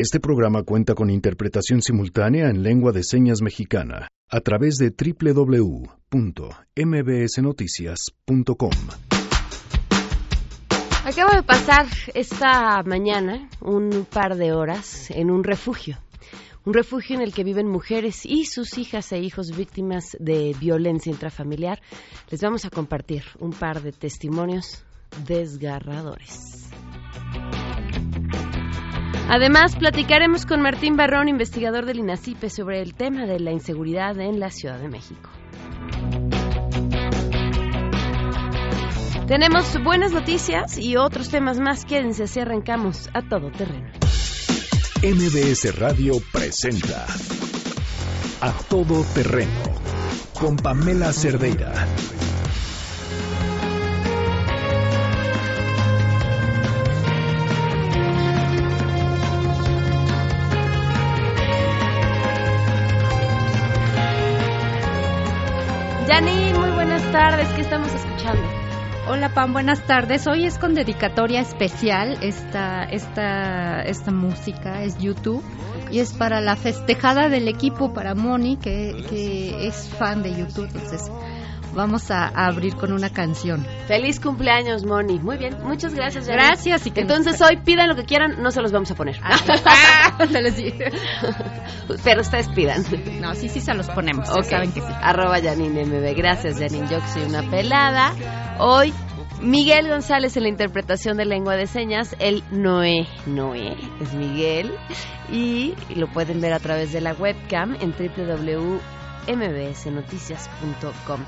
Este programa cuenta con interpretación simultánea en lengua de señas mexicana a través de www.mbsnoticias.com. Acabo de pasar esta mañana un par de horas en un refugio. Un refugio en el que viven mujeres y sus hijas e hijos víctimas de violencia intrafamiliar. Les vamos a compartir un par de testimonios desgarradores. Además, platicaremos con Martín Barrón, investigador del INACIPE, sobre el tema de la inseguridad en la Ciudad de México. Tenemos buenas noticias y otros temas más. Quédense si arrancamos a todo terreno. MBS Radio presenta A Todo Terreno con Pamela Cerdeira. Tardes. ¿Qué estamos escuchando? Hola Pam, buenas tardes. Hoy es con dedicatoria especial esta, esta, esta música, es YouTube, y es para la festejada del equipo, para Moni, que, que es fan de YouTube. Entonces, vamos a, abrir con una canción. Feliz cumpleaños, Moni. Muy bien, muchas gracias. Janine. Gracias. Y que Entonces hoy pidan lo que quieran, no se los vamos a poner. Ah. Pero ustedes pidan. No, sí, sí se los ponemos. Ok. Saben que sí. Arroba Janine MB. Gracias, Janine. Yo que soy una pelada. Hoy, Miguel González en la interpretación de lengua de señas. El Noé. Noé es Miguel. Y lo pueden ver a través de la webcam en www.mbsnoticias.com.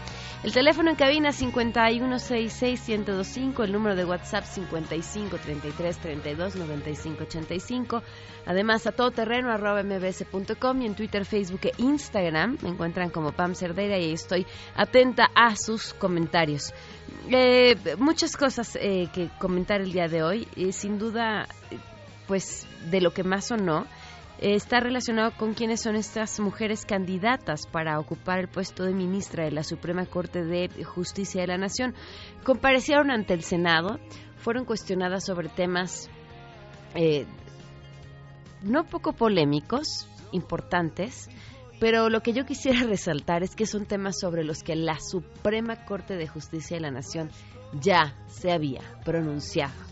El teléfono en cabina 5166125, el número de WhatsApp 5533329585. Además, a todoterreno arroba mbs.com y en Twitter, Facebook e Instagram me encuentran como Pam Cerdeira y estoy atenta a sus comentarios. Eh, muchas cosas eh, que comentar el día de hoy. Eh, sin duda, pues de lo que más sonó eh, está relacionado con quiénes son estas mujeres candidatas para ocupar el puesto de ministra de la Suprema Corte de Justicia de la Nación. Comparecieron ante el Senado, fueron cuestionadas sobre temas eh, no poco polémicos, importantes, pero lo que yo quisiera resaltar es que son temas sobre los que la Suprema Corte de Justicia de la Nación ya se había pronunciado.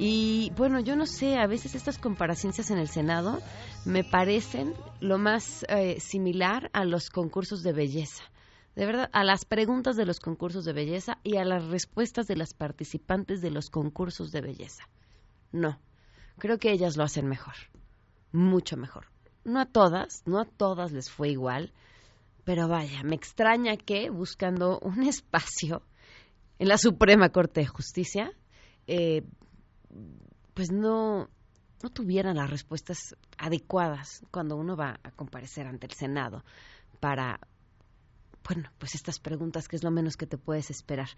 Y bueno, yo no sé, a veces estas comparecencias en el Senado me parecen lo más eh, similar a los concursos de belleza. De verdad, a las preguntas de los concursos de belleza y a las respuestas de las participantes de los concursos de belleza. No, creo que ellas lo hacen mejor, mucho mejor. No a todas, no a todas les fue igual, pero vaya, me extraña que buscando un espacio en la Suprema Corte de Justicia, eh, pues no, no tuvieran las respuestas adecuadas cuando uno va a comparecer ante el Senado para, bueno, pues estas preguntas que es lo menos que te puedes esperar.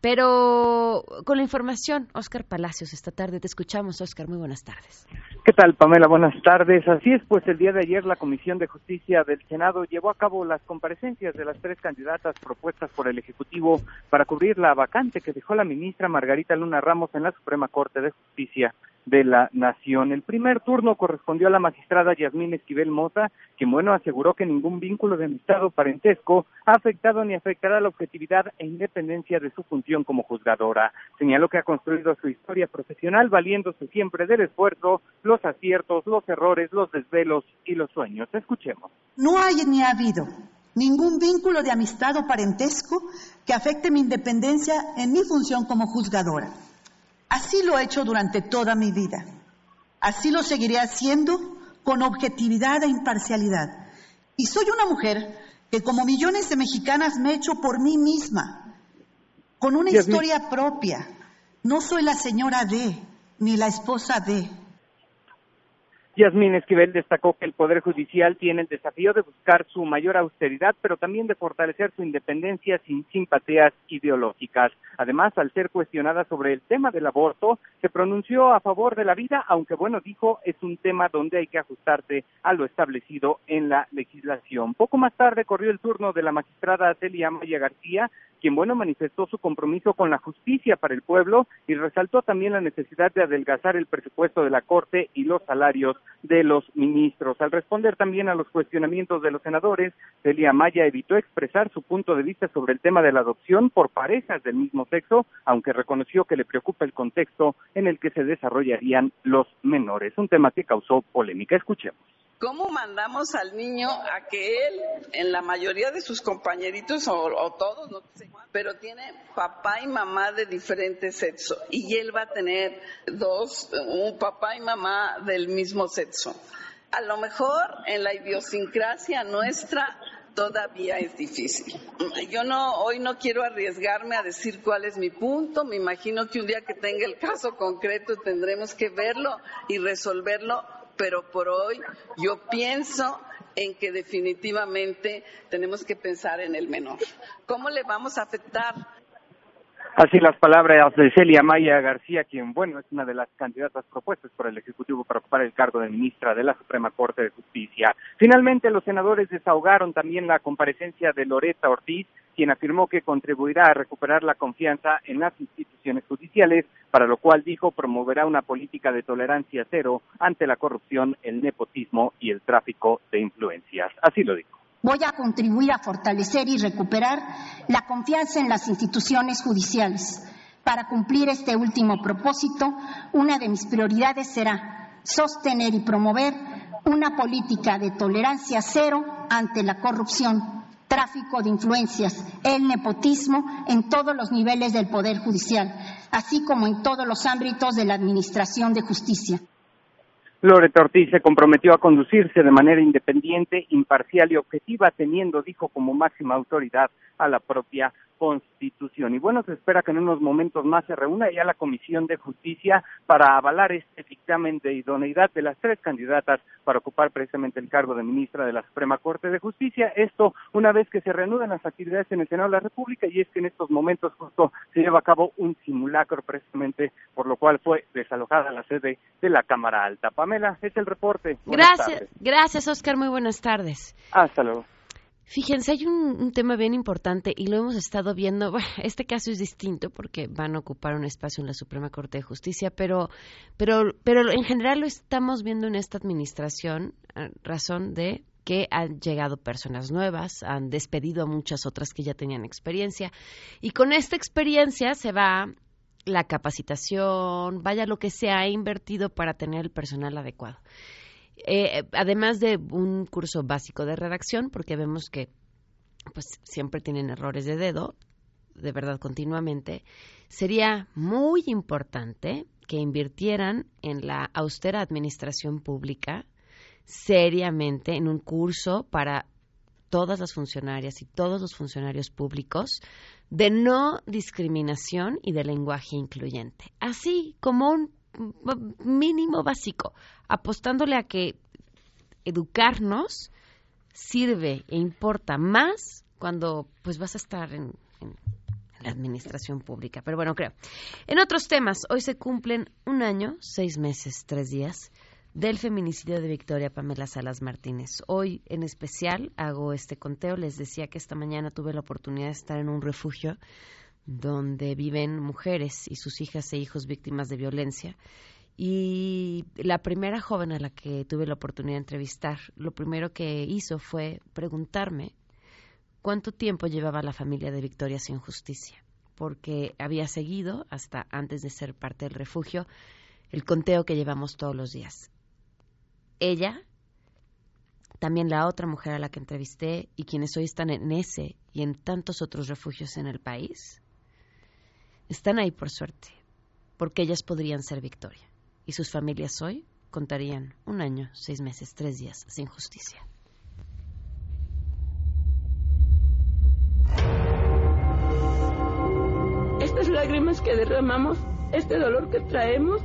Pero con la información, Oscar Palacios, esta tarde te escuchamos, Oscar, muy buenas tardes. ¿Qué tal, Pamela? Buenas tardes. Así es, pues el día de ayer la Comisión de Justicia del Senado llevó a cabo las comparecencias de las tres candidatas propuestas por el Ejecutivo para cubrir la vacante que dejó la ministra Margarita Luna Ramos en la Suprema Corte de Justicia de la Nación. El primer turno correspondió a la magistrada Yasmín Esquivel Mota, quien, bueno, aseguró que ningún vínculo de amistad o parentesco ha afectado ni afectará la objetividad e independencia de su función como juzgadora. Señaló que ha construido su historia profesional valiéndose siempre del esfuerzo, los aciertos, los errores, los desvelos y los sueños. Escuchemos. No hay ni ha habido ningún vínculo de amistad o parentesco que afecte mi independencia en mi función como juzgadora. Así lo he hecho durante toda mi vida. Así lo seguiré haciendo con objetividad e imparcialidad. Y soy una mujer que como millones de mexicanas me he hecho por mí misma, con una Dios mío. historia propia. No soy la señora D, ni la esposa de. Yasmín Esquivel destacó que el Poder Judicial tiene el desafío de buscar su mayor austeridad, pero también de fortalecer su independencia sin simpatías ideológicas. Además, al ser cuestionada sobre el tema del aborto, se pronunció a favor de la vida, aunque bueno, dijo, es un tema donde hay que ajustarse a lo establecido en la legislación. Poco más tarde corrió el turno de la magistrada Celia Maya García, quien, bueno, manifestó su compromiso con la justicia para el pueblo y resaltó también la necesidad de adelgazar el presupuesto de la Corte y los salarios de los ministros. Al responder también a los cuestionamientos de los senadores, Celia Maya evitó expresar su punto de vista sobre el tema de la adopción por parejas del mismo sexo, aunque reconoció que le preocupa el contexto en el que se desarrollarían los menores, un tema que causó polémica. Escuchemos. ¿Cómo mandamos al niño a que él, en la mayoría de sus compañeritos o, todos, no sé, pero tiene papá y mamá de diferente sexo y él va a tener dos, un papá y mamá del mismo sexo? A lo mejor en la idiosincrasia nuestra todavía es difícil. Yo no, hoy no quiero arriesgarme a decir cuál es mi punto. Me imagino que un día que tenga el caso concreto tendremos que verlo y resolverlo pero por hoy yo pienso en que definitivamente tenemos que pensar en el menor. ¿Cómo le vamos a afectar Así las palabras de Celia Maya García, quien, bueno, es una de las candidatas propuestas por el Ejecutivo para ocupar el cargo de ministra de la Suprema Corte de Justicia. Finalmente, los senadores desahogaron también la comparecencia de Loreta Ortiz, quien afirmó que contribuirá a recuperar la confianza en las instituciones judiciales, para lo cual dijo promoverá una política de tolerancia cero ante la corrupción, el nepotismo y el tráfico de influencias. Así lo dijo. Voy a contribuir a fortalecer y recuperar la confianza en las instituciones judiciales. Para cumplir este último propósito, una de mis prioridades será sostener y promover una política de tolerancia cero ante la corrupción, tráfico de influencias, el nepotismo en todos los niveles del Poder Judicial, así como en todos los ámbitos de la Administración de Justicia. Loreta Ortiz se comprometió a conducirse de manera independiente, imparcial y objetiva, teniendo, dijo, como máxima autoridad a la propia Constitución. Y bueno, se espera que en unos momentos más se reúna ya la Comisión de Justicia para avalar este dictamen de idoneidad de las tres candidatas para ocupar precisamente el cargo de ministra de la Suprema Corte de Justicia. Esto una vez que se reanudan las actividades en el Senado de la República y es que en estos momentos justo se lleva a cabo un simulacro precisamente por lo cual fue desalojada la sede de la Cámara Alta. Pamela, es el reporte. gracias, gracias Oscar, muy buenas tardes. Hasta luego. Fíjense, hay un, tema bien importante y lo hemos estado viendo. este caso es distinto porque van a ocupar un espacio en la Suprema Corte de Justicia, pero, pero, pero en general lo estamos viendo en esta administración, razón de que han llegado personas nuevas, han despedido a muchas otras que ya tenían experiencia y con esta experiencia se va la capacitación, vaya lo que se ha invertido para tener el personal adecuado. Eh, además de un curso básico de redacción, porque vemos que pues siempre tienen errores de dedo, de verdad continuamente, sería muy importante que invirtieran en la austera administración pública seriamente en un curso para todas las funcionarias y todos los funcionarios públicos de no discriminación y de lenguaje incluyente, así como un mínimo básico, apostándole a que educarnos sirve e importa más cuando pues vas a estar en, la administración pública. Pero bueno, creo. En otros temas, hoy se cumplen un año, seis meses, tres días del feminicidio de Victoria Pamela Salas Martínez. Hoy en especial hago este conteo. Les decía que esta mañana tuve la oportunidad de estar en un refugio donde viven mujeres y sus hijas e hijos víctimas de violencia. Y la primera joven a la que tuve la oportunidad de entrevistar, lo primero que hizo fue preguntarme cuánto tiempo llevaba la familia de Victoria sin justicia, porque había seguido, hasta antes de ser parte del refugio, el conteo que llevamos todos los días. Ella, también la otra mujer a la que entrevisté y quienes hoy están en ese y en tantos otros refugios en el país, están ahí por suerte, porque ellas podrían ser Victoria. Y sus familias hoy contarían un año, seis meses, tres días sin justicia. Estas lágrimas que derramamos, este dolor que traemos,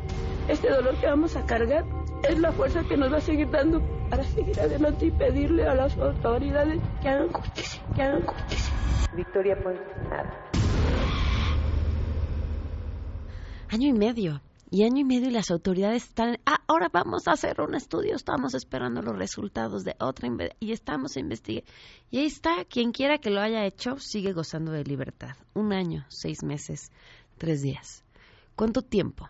este dolor que vamos a cargar, es la fuerza que nos va a seguir dando para seguir adelante y pedirle a las autoridades que hagan justicia, que hagan justicia. Victoria pues nada año y medio. y año y medio y las autoridades están, ah, ahora vamos a hacer un estudio, estamos esperando los resultados de otra y estamos investigando. Y ahí está, quien quiera que lo haya hecho sigue gozando de libertad. Un año, seis meses, tres días. ¿Cuánto tiempo?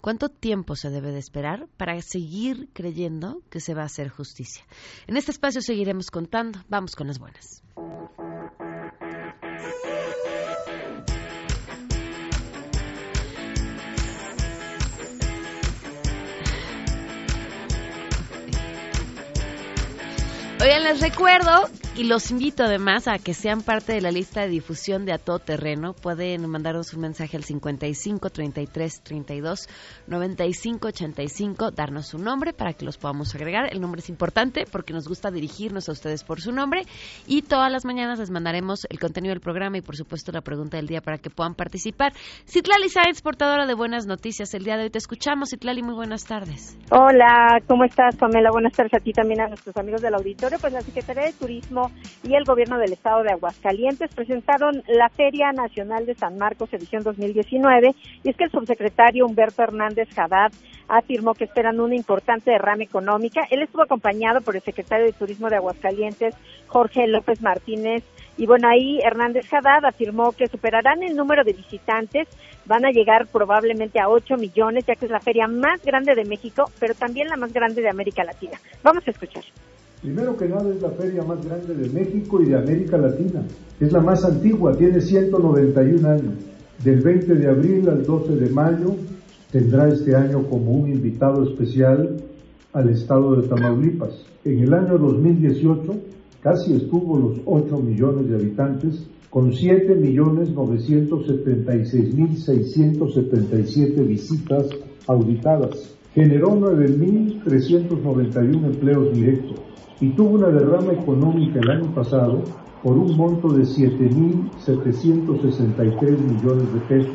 ¿Cuánto tiempo se debe de esperar para seguir creyendo que se va a hacer justicia? En este espacio seguiremos contando. Vamos con las buenas. Oigan, les recuerdo y los invito además a que sean parte de la lista de difusión de A Todo Terreno. Pueden mandarnos un mensaje al 55 33 32 95 85, darnos su nombre para que los podamos agregar. El nombre es importante porque nos gusta dirigirnos a ustedes por su nombre y todas las mañanas les mandaremos el contenido del programa y por supuesto la pregunta del día para que puedan participar. Citlali Sáenz, portadora de buenas noticias. El día de hoy te escuchamos. Citlali, muy buenas tardes. Hola, ¿cómo estás, Pamela? Buenas tardes a ti también a nuestros amigos del auditorio pues la Secretaría de Turismo y el Gobierno del Estado de Aguascalientes presentaron la Feria Nacional de San Marcos edición 2019 y es que el subsecretario Humberto Hernández Haddad afirmó que esperan una importante derrama económica. Él estuvo acompañado por el secretario de Turismo de Aguascalientes, Jorge López Martínez, y bueno, ahí Hernández Haddad afirmó que superarán el número de visitantes, van a llegar probablemente a 8 millones, ya que es la feria más grande de México, pero también la más grande de América Latina. Vamos a escuchar. Primero que nada es la feria más grande de México y de América Latina. Es la más antigua, tiene 191 años. Del 20 de abril al 12 de mayo tendrá este año como un invitado especial al estado de Tamaulipas. En el año 2018 casi estuvo los 8 millones de habitantes con 7.976.677 visitas auditadas. Generó 9.391 empleos directos y tuvo una derrama económica el año pasado por un monto de 7.763 millones de pesos.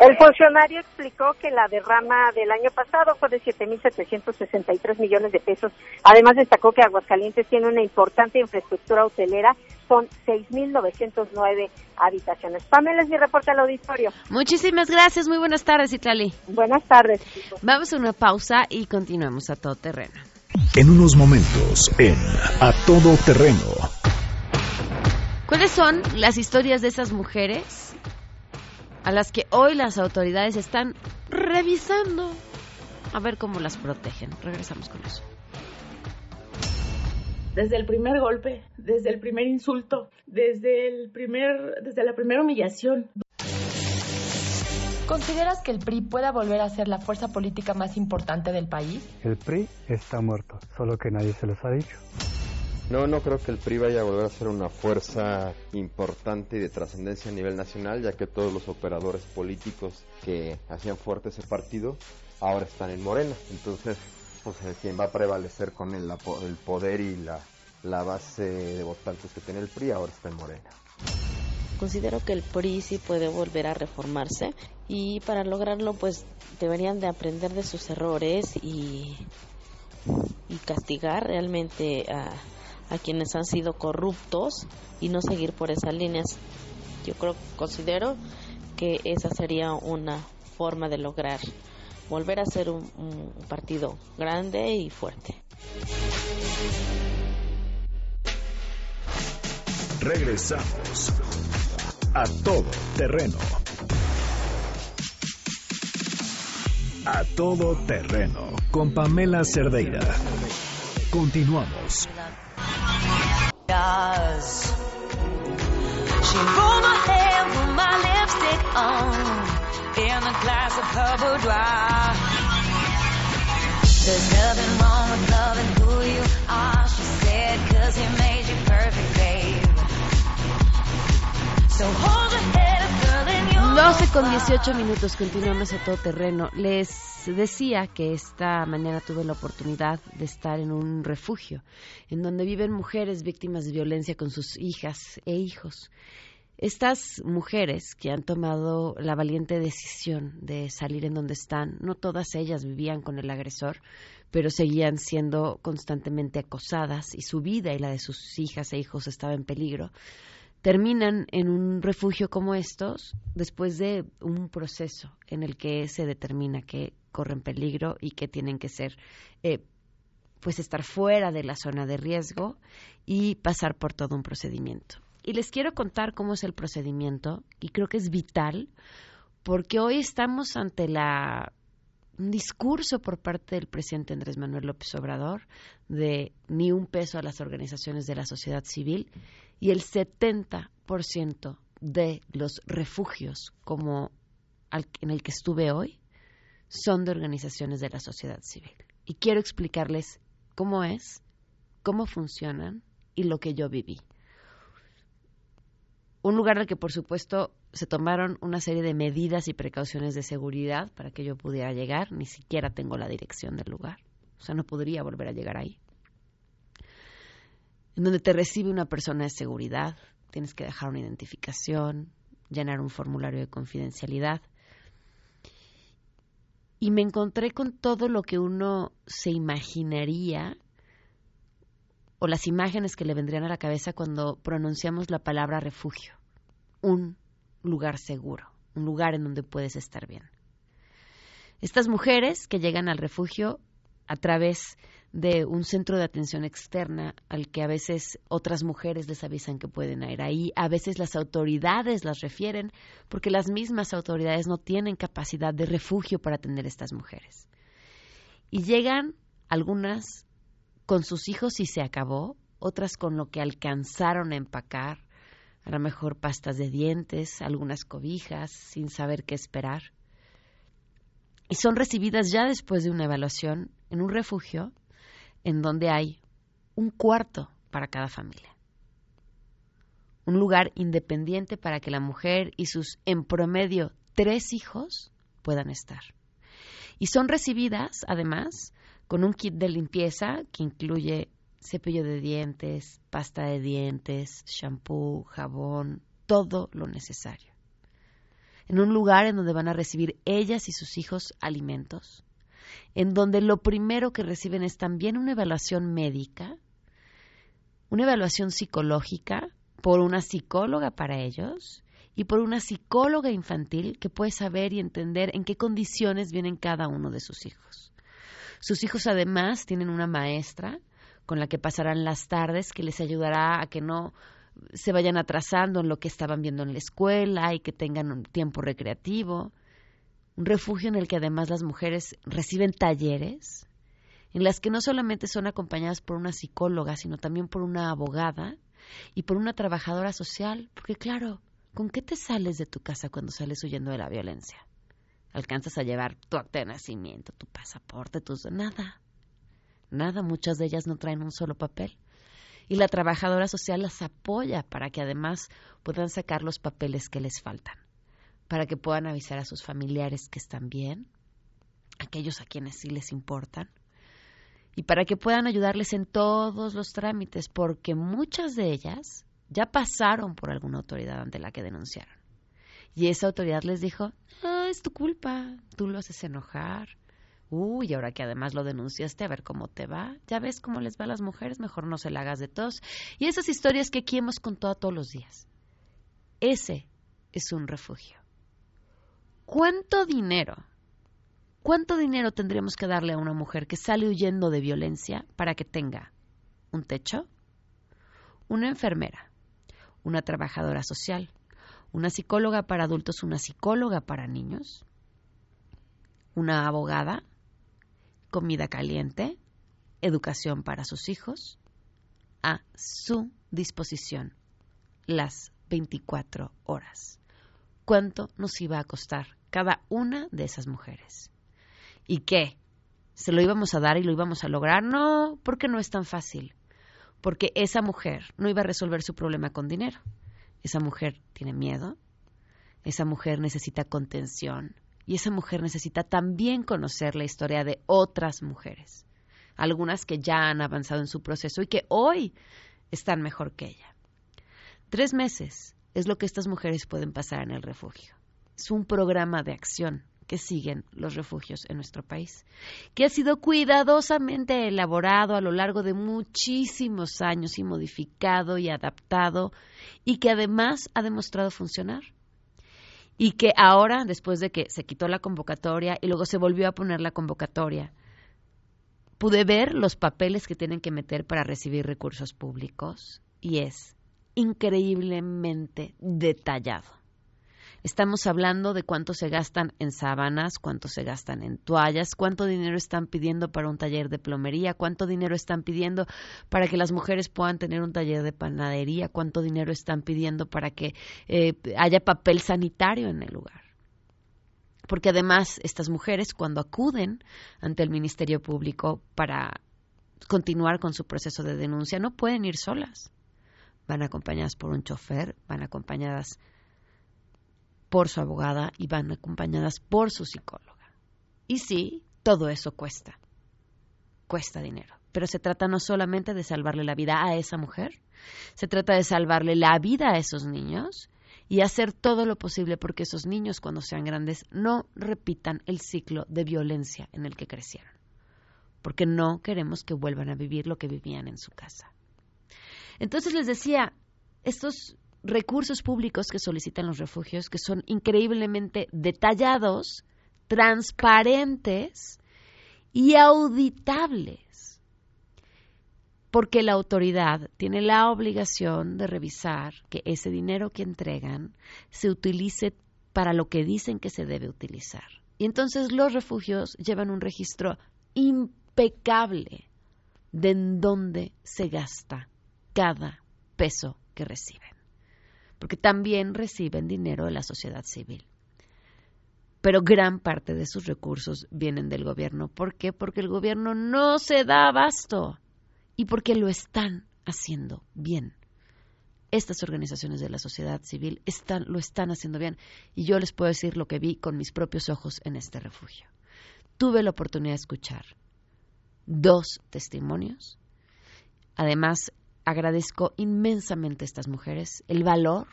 El funcionario explicó que la derrama del año pasado fue de 7.763 millones de pesos. Además destacó que Aguascalientes tiene una importante infraestructura hotelera son 6.909 habitaciones. Pamela es mi reporte al auditorio. Muchísimas gracias, muy buenas tardes, Itlali. Buenas tardes. Vamos a una pausa y continuamos a todo terreno. En unos momentos, en A Todo Terreno. ¿Cuáles son las historias de esas mujeres a las que hoy las autoridades están revisando? A ver cómo las protegen. Regresamos con eso desde el primer golpe, desde el primer insulto, desde, el primer, desde la primera humillación. ¿Consideras que el PRI pueda volver a ser la fuerza política más importante del país? El PRI está muerto, solo que nadie se los ha dicho. No, no creo que el PRI vaya a volver a ser una fuerza importante y de trascendencia a nivel nacional, ya que todos los operadores políticos que hacían fuerte ese partido ahora están en Morena. Entonces, pues quien va a prevalecer con el, el poder y la, la base de votantes que tiene el PRI ahora está en Morena. Considero que el PRI sí puede volver a reformarse y para lograrlo pues deberían de aprender de sus errores y, y castigar realmente a, a quienes han sido corruptos y no seguir por esas líneas. Yo creo, considero que esa sería una forma de lograr volver a ser un, un partido grande y fuerte. Regresamos a todo terreno. A todo terreno con Pamela Cerdeira. Continuamos. She rolled my hair with my lipstick on in a glass of her boudoir. There's nothing wrong with loving who you are, she said, cause he made you perfect, babe. 12 con 18 minutos, continuamos a todo terreno. Les decía que esta mañana tuve la oportunidad de estar en un refugio, en donde viven mujeres víctimas de violencia con sus hijas e hijos. Estas mujeres que han tomado la valiente decisión de salir en donde están, no todas ellas vivían con el agresor, pero seguían siendo constantemente acosadas y su vida y la de sus hijas e hijos estaba en peligro terminan en un refugio como estos después de un proceso en el que se determina que corren peligro y que tienen que ser eh, pues estar fuera de la zona de riesgo y pasar por todo un procedimiento. Y les quiero contar cómo es el procedimiento y creo que es vital porque hoy estamos ante la un discurso por parte del presidente Andrés Manuel López Obrador de ni un peso a las organizaciones de la sociedad civil y el 70% de los refugios como en el que estuve hoy son de organizaciones de la sociedad civil. Y quiero explicarles cómo es, cómo funcionan y lo que yo viví. Un lugar al que, por supuesto, se tomaron una serie de medidas y precauciones de seguridad para que yo pudiera llegar. Ni siquiera tengo la dirección del lugar. O sea, no podría volver a llegar ahí. En donde te recibe una persona de seguridad, tienes que dejar una identificación, llenar un formulario de confidencialidad. Y me encontré con todo lo que uno se imaginaría o las imágenes que le vendrían a la cabeza cuando pronunciamos la palabra refugio. Un lugar seguro, un lugar en donde puedes estar bien. Estas mujeres que llegan al refugio a través de un centro de atención externa al que a veces otras mujeres les avisan que pueden ir ahí, a veces las autoridades las refieren porque las mismas autoridades no tienen capacidad de refugio para atender a estas mujeres. Y llegan algunas con sus hijos y se acabó, otras con lo que alcanzaron a empacar, a lo mejor pastas de dientes, algunas cobijas, sin saber qué esperar. Y son recibidas ya después de una evaluación en un refugio en donde hay un cuarto para cada familia. Un lugar independiente para que la mujer y sus, en promedio, tres hijos puedan estar. Y son recibidas, además, con un kit de limpieza que incluye cepillo de dientes, pasta de dientes, shampoo, jabón, todo lo necesario. En un lugar en donde van a recibir ellas y sus hijos alimentos, en donde lo primero que reciben es también una evaluación médica, una evaluación psicológica por una psicóloga para ellos y por una psicóloga infantil que puede saber y entender en qué condiciones vienen cada uno de sus hijos. Sus hijos además tienen una maestra con la que pasarán las tardes, que les ayudará a que no se vayan atrasando en lo que estaban viendo en la escuela y que tengan un tiempo recreativo. Un refugio en el que además las mujeres reciben talleres, en las que no solamente son acompañadas por una psicóloga, sino también por una abogada y por una trabajadora social, porque claro, ¿con qué te sales de tu casa cuando sales huyendo de la violencia? ¿Alcanzas a llevar tu acta de nacimiento, tu pasaporte, tus... nada? Nada, muchas de ellas no traen un solo papel. Y la trabajadora social las apoya para que además puedan sacar los papeles que les faltan, para que puedan avisar a sus familiares que están bien, aquellos a quienes sí les importan, y para que puedan ayudarles en todos los trámites, porque muchas de ellas ya pasaron por alguna autoridad ante la que denunciaron. Y esa autoridad les dijo, ah, es tu culpa, tú lo haces enojar, Uy, ahora que además lo denunciaste, a ver cómo te va. Ya ves cómo les va a las mujeres, mejor no se la hagas de tos. Y esas historias que aquí hemos contado todos los días. Ese es un refugio. ¿Cuánto dinero? ¿Cuánto dinero tendríamos que darle a una mujer que sale huyendo de violencia para que tenga un techo? Una enfermera, una trabajadora social, una psicóloga para adultos, una psicóloga para niños, una abogada, comida caliente, educación para sus hijos, a su disposición las 24 horas. ¿Cuánto nos iba a costar cada una de esas mujeres? ¿Y qué? ¿Se lo íbamos a dar y lo íbamos a lograr? No, porque no es tan fácil. Porque esa mujer no iba a resolver su problema con dinero. Esa mujer tiene miedo, esa mujer necesita contención, y esa mujer necesita también conocer la historia de otras mujeres, algunas que ya han avanzado en su proceso y que hoy están mejor que ella. Tres meses es lo que estas mujeres pueden pasar en el refugio. Es un programa de acción que siguen los refugios en nuestro país, que ha sido cuidadosamente elaborado a lo largo de muchísimos años y modificado y adaptado y que además ha demostrado funcionar. Y que ahora, después de que se quitó la convocatoria y luego se volvió a poner la convocatoria, pude ver los papeles que tienen que meter para recibir recursos públicos y es increíblemente detallado. Estamos hablando de cuánto se gastan en sábanas, cuánto se gastan en toallas, cuánto dinero están pidiendo para un taller de plomería, cuánto dinero están pidiendo para que las mujeres puedan tener un taller de panadería, cuánto dinero están pidiendo para que eh, haya papel sanitario en el lugar. Porque además estas mujeres cuando acuden ante el Ministerio Público para continuar con su proceso de denuncia no pueden ir solas. Van acompañadas por un chofer, van acompañadas por su abogada y van acompañadas por su psicóloga. Y sí, todo eso cuesta, cuesta dinero. Pero se trata no solamente de salvarle la vida a esa mujer, se trata de salvarle la vida a esos niños y hacer todo lo posible porque esos niños cuando sean grandes no repitan el ciclo de violencia en el que crecieron. Porque no queremos que vuelvan a vivir lo que vivían en su casa. Entonces les decía, estos recursos públicos que solicitan los refugios, que son increíblemente detallados, transparentes y auditables, porque la autoridad tiene la obligación de revisar que ese dinero que entregan se utilice para lo que dicen que se debe utilizar. Y entonces los refugios llevan un registro impecable de en dónde se gasta cada peso que reciben porque también reciben dinero de la sociedad civil. Pero gran parte de sus recursos vienen del gobierno. ¿Por qué? Porque el gobierno no se da abasto y porque lo están haciendo bien. Estas organizaciones de la sociedad civil están, lo están haciendo bien y yo les puedo decir lo que vi con mis propios ojos en este refugio. Tuve la oportunidad de escuchar dos testimonios. Además, agradezco inmensamente a estas mujeres el valor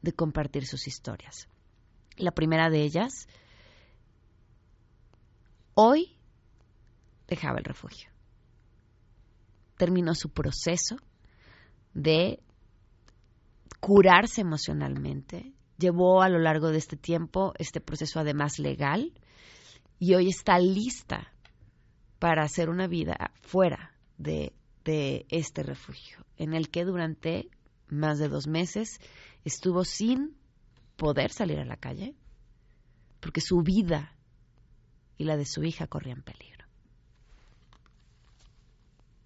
de compartir sus historias. La primera de ellas, hoy dejaba el refugio. Terminó su proceso de curarse emocionalmente. Llevó a lo largo de este tiempo este proceso además legal y hoy está lista para hacer una vida fuera de de este refugio, en el que durante más de dos meses estuvo sin poder salir a la calle, porque su vida y la de su hija corrían peligro.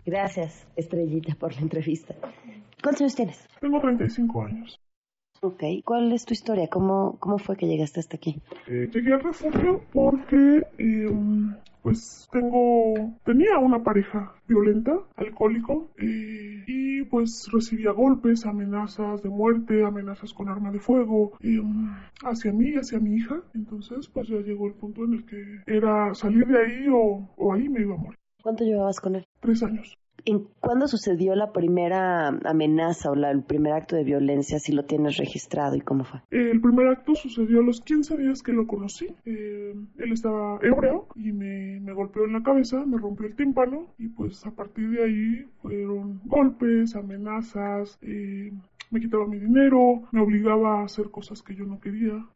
Gracias, Estrellita, por la entrevista. ¿Cuántos años tienes? Tengo 35 años. Ok, ¿cuál es tu historia? ¿Cómo, cómo fue que llegaste hasta aquí? Eh, llegué al refugio porque eh, pues tengo, tenía una pareja violenta, alcohólico, eh, y pues recibía golpes, amenazas de muerte, amenazas con arma de fuego mm, hacia mí y hacia mi hija. Entonces pues ya llegó el punto en el que era salir de ahí o, o ahí me iba a morir. ¿Cuánto llevabas con él? Tres años. ¿En cuándo sucedió la primera amenaza o el primer acto de violencia, si lo tienes registrado y cómo fue? El primer acto sucedió a los 15 días que lo conocí. Eh, él estaba ebrio y me, me, golpeó en la cabeza, me rompió el tímpano y pues a partir de ahí fueron golpes, amenazas, eh, me quitaba mi dinero, me obligaba a hacer cosas que yo no quería.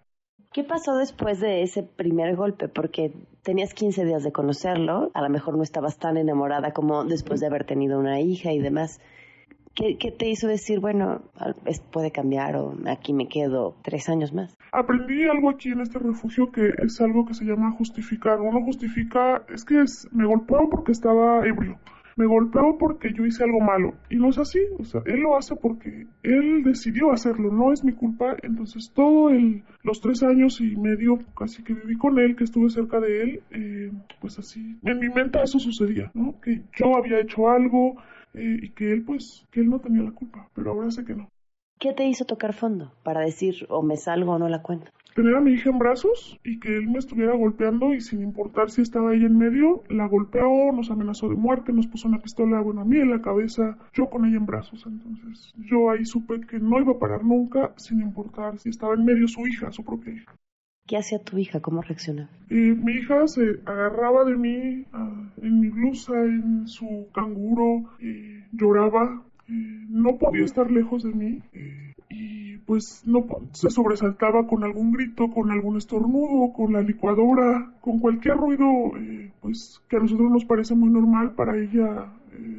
¿Qué pasó después de ese primer golpe? Porque tenías 15 días de conocerlo, a lo mejor no estabas tan enamorada como después de haber tenido una hija y demás. ¿Qué, te hizo decir, bueno, puede cambiar o aquí me quedo tres años más? Aprendí algo aquí en este refugio que es algo que se llama justificar. Uno justifica, es que me golpeó porque estaba ebrio me golpeó porque yo hice algo malo. Y no es así, o sea, él lo hace porque él decidió hacerlo, no es mi culpa. Entonces, todo el, los tres años y medio casi que viví con él, que estuve cerca de él, eh, pues así, en mi mente eso sucedía, ¿no? Que yo había hecho algo eh, y que él, pues, que él no tenía la culpa, pero ahora sé que no. ¿Qué te hizo tocar fondo para decir o me salgo o no la cuento? tener a mi hija en brazos y que él me estuviera golpeando y sin importar si estaba ella en medio, la golpeó, nos amenazó de muerte, nos puso una pistola, bueno, a mí en la cabeza, yo con ella en brazos. Entonces yo ahí supe que no iba a parar nunca sin importar si estaba en medio su hija, su propia hija. ¿Qué hacía tu hija? ¿Cómo reaccionaba? mi hija se agarraba de mí ah, en mi blusa, en su canguro, lloraba, no podía estar lejos de mí y pues no se sobresaltaba con algún grito, con algún estornudo, con la licuadora, con cualquier ruido eh, pues que a nosotros nos parece muy normal, para ella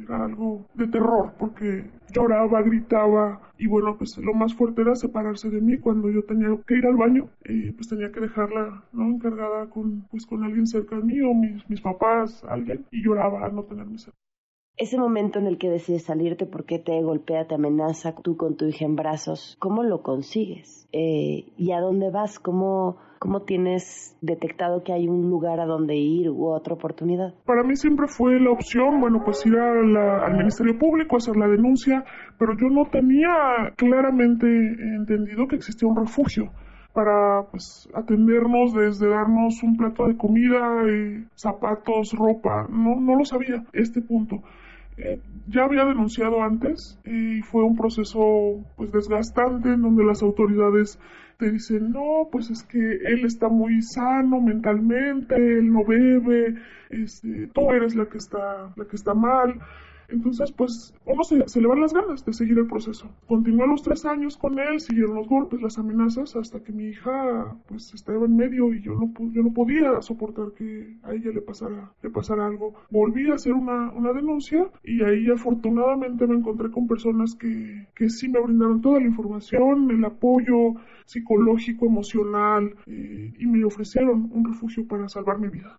era algo de terror porque lloraba, gritaba y bueno, pues lo más fuerte era separarse de mí cuando yo tenía que ir al baño, eh, pues tenía que dejarla no encargada con pues con alguien cerca de mí o mis, mis papás, alguien y lloraba al no tenerme cerca. Ese momento en el que decides salirte porque te golpea, te amenaza, tú con tu hija en brazos, ¿cómo lo consigues? Eh, ¿Y a dónde vas? ¿Cómo, ¿Cómo tienes detectado que hay un lugar a donde ir u otra oportunidad? Para mí siempre fue la opción, bueno, pues ir al Ministerio Público, hacer la denuncia, pero yo no tenía claramente entendido que existía un refugio para pues, atendernos desde darnos un plato de comida, eh, zapatos, ropa. No, no lo sabía, este punto. Ya había denunciado antes y fue un proceso pues desgastante en donde las autoridades te dicen no pues es que él está muy sano mentalmente él no bebe este, tú eres la que está la que está mal entonces, pues, uno se, se, le van las ganas de seguir el proceso. Continuó los tres años con él, siguieron los golpes, las amenazas, hasta que mi hija, pues, estaba en medio y yo no, yo no podía soportar que a ella le pasara, le algo. Volví a hacer una, una denuncia y ahí afortunadamente me encontré con personas que, que sí me brindaron toda la información, el apoyo psicológico, emocional, eh, y me ofrecieron un refugio para salvar mi vida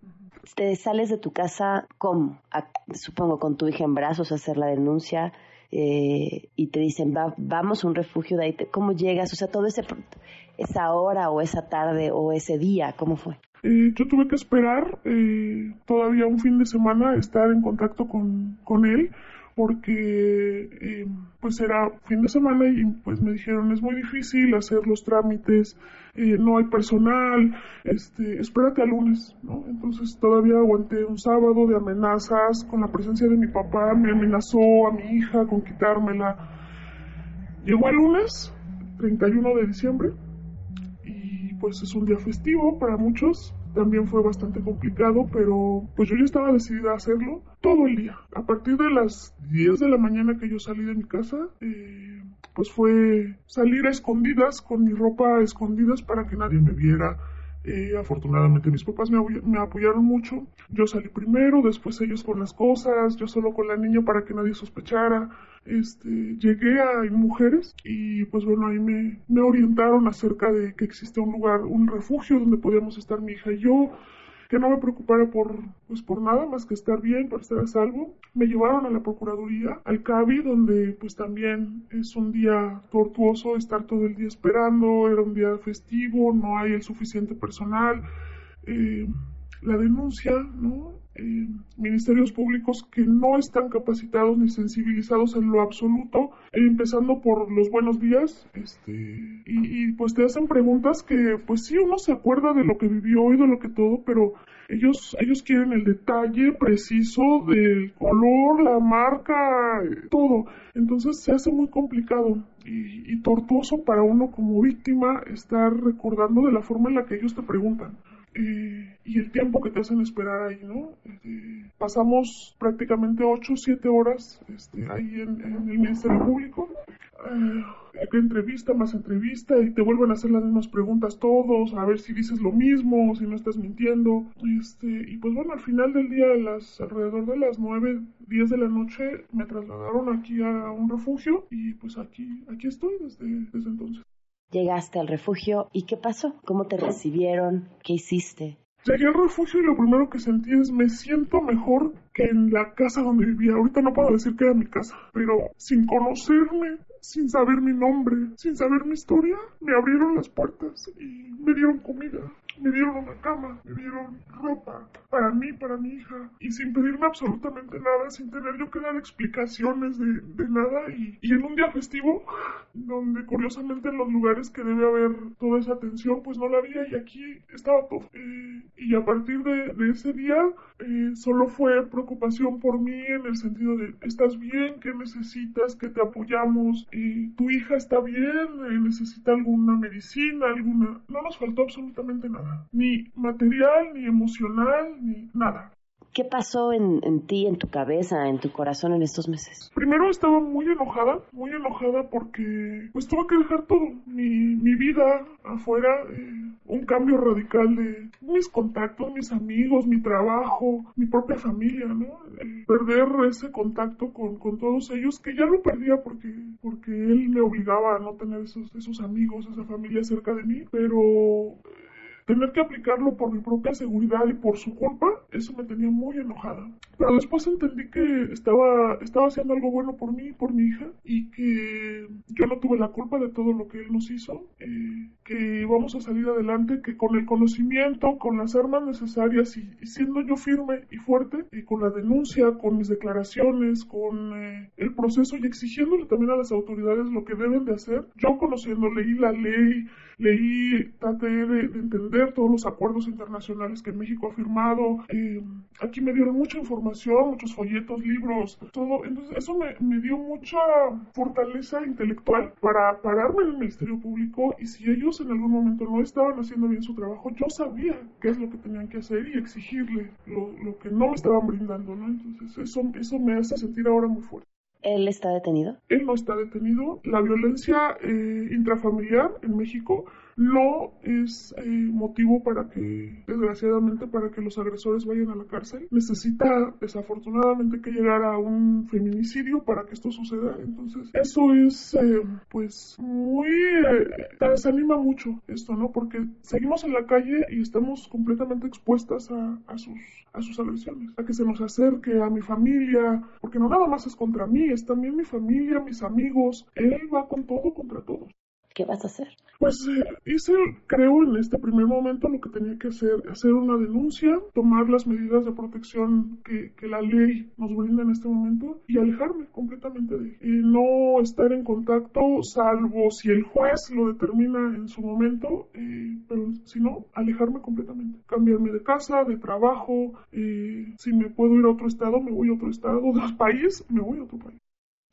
te sales de tu casa, ¿cómo? supongo con tu hija en brazos a hacer la denuncia eh, y te dicen, Va, vamos a un refugio de ahí, ¿cómo llegas? O sea, todo ese, esa hora o esa tarde o ese día, ¿cómo fue? Eh, yo tuve que esperar eh, todavía un fin de semana estar en contacto con, con él porque eh, pues era fin de semana y pues me dijeron es muy difícil hacer los trámites, eh, no hay personal, este, espérate al lunes, ¿no? Entonces todavía aguanté un sábado de amenazas con la presencia de mi papá, me amenazó a mi hija con quitármela. Llegó el lunes, 31 de diciembre, y pues es un día festivo para muchos, también fue bastante complicado, pero pues yo ya estaba decidida a hacerlo todo el día. A partir de las 10 de la mañana que yo salí de mi casa, eh, pues fue salir a escondidas, con mi ropa a escondidas para que nadie me viera. Eh, afortunadamente mis papás me, apoyaron mucho. Yo salí primero, después ellos con las cosas, yo solo con la niña para que nadie sospechara este, llegué a mujeres y pues bueno, ahí me, me orientaron acerca de que existe un lugar, un refugio donde podíamos estar mi hija y yo, que no me preocupara por, pues por nada más que estar bien, por estar a salvo. Me llevaron a la Procuraduría, al CABI, donde pues también es un día tortuoso estar todo el día esperando, era un día festivo, no hay el suficiente personal. Eh, la denuncia, ¿no? Eh, ministerios públicos que no están capacitados ni sensibilizados en lo absoluto, empezando por los buenos días, este, y, pues te hacen preguntas que pues sí uno se acuerda de lo que vivió y de lo que todo, pero ellos, ellos quieren el detalle preciso del color, la marca, todo. Entonces se hace muy complicado y, y tortuoso para uno como víctima estar recordando de la forma en la que ellos te preguntan. Eh, y el tiempo que te hacen esperar ahí, ¿no? Este, pasamos prácticamente 8 o 7 horas este, ahí en, el Ministerio Público. Eh, entrevista más entrevista y te vuelven a hacer las mismas preguntas todos, a ver si dices lo mismo, si no estás mintiendo. Este, y pues bueno, al final del día, a las, alrededor de las 9, 10 de la noche, me trasladaron aquí a un refugio y pues aquí, aquí estoy desde, desde entonces. Llegaste al refugio y ¿qué pasó? ¿Cómo te recibieron? ¿Qué hiciste? Llegué al refugio y lo primero que sentí es me siento mejor que en la casa donde vivía. Ahorita no puedo decir que era mi casa, pero sin conocerme, sin saber mi nombre, sin saber mi historia, me abrieron las puertas y me dieron comida. Me dieron una cama, me dieron ropa para mí, para mi hija, y sin pedirme absolutamente nada, sin tener yo que dar explicaciones de, de nada, y, y, en un día festivo, donde curiosamente en los lugares que debe haber toda esa atención, pues no la había, y aquí estaba todo. Eh, y a partir de, de ese día, eh, solo fue preocupación por mí en el sentido de, ¿estás bien? ¿Qué necesitas? ¿Qué te apoyamos? y ¿Tu hija está bien? Eh, ¿Necesita alguna medicina? ¿Alguna? No nos faltó absolutamente nada ni material, ni emocional, ni nada. ¿Qué pasó en, en, ti, en tu cabeza, en tu corazón en estos meses? Primero estaba muy enojada, muy enojada porque pues tuve que dejar todo, mi, mi vida afuera, eh, un cambio radical de mis contactos, mis amigos, mi trabajo, mi propia familia, ¿no? perder ese contacto con, con, todos ellos, que ya lo perdía porque, porque él me obligaba a no tener esos, esos amigos, esa familia cerca de mí, pero Tener que aplicarlo por mi propia seguridad y por su culpa, eso me tenía muy enojada. Pero después entendí que estaba, estaba haciendo algo bueno por mí y por mi hija y que yo no tuve la culpa de todo lo que él nos hizo, eh, que íbamos a salir adelante, que con el conocimiento, con las armas necesarias y, siendo yo firme y fuerte, y con la denuncia, con mis declaraciones, con eh, el proceso y exigiéndole también a las autoridades lo que deben de hacer, yo conociendo, leí la ley, leí, traté de, entender todos los acuerdos internacionales que México ha firmado. Eh, aquí me dieron mucha información, muchos folletos, libros, todo. Entonces eso me, me, dio mucha fortaleza intelectual para pararme en el Ministerio Público y si ellos en algún momento no estaban haciendo bien su trabajo, yo sabía qué es lo que tenían que hacer y exigirle lo, lo que no me estaban brindando, ¿no? Entonces eso, eso me hace sentir ahora muy fuerte. ¿Él está detenido? Él no está detenido. La violencia eh, intrafamiliar en México no es eh, motivo para que, desgraciadamente, para que los agresores vayan a la cárcel. Necesita, desafortunadamente, que llegar a un feminicidio para que esto suceda. Entonces, eso es, eh, pues, muy... desanima mucho esto, ¿no? Porque seguimos en la calle y estamos completamente expuestas a, a, sus, a sus agresiones. A que se nos acerque a mi familia, porque no nada más es contra mí, es también mi familia, mis amigos. Él va con todo contra todos. ¿Qué vas a hacer? Pues hice, creo, en este primer momento lo que tenía que hacer, hacer una denuncia, tomar las medidas de protección que, la ley nos brinda en este momento y alejarme completamente de. Y no estar en contacto, salvo si el juez lo determina en su momento, eh, pero si no, alejarme completamente. Cambiarme de casa, de trabajo, eh, si me puedo ir a otro estado, me voy a otro estado, del país, me voy a otro país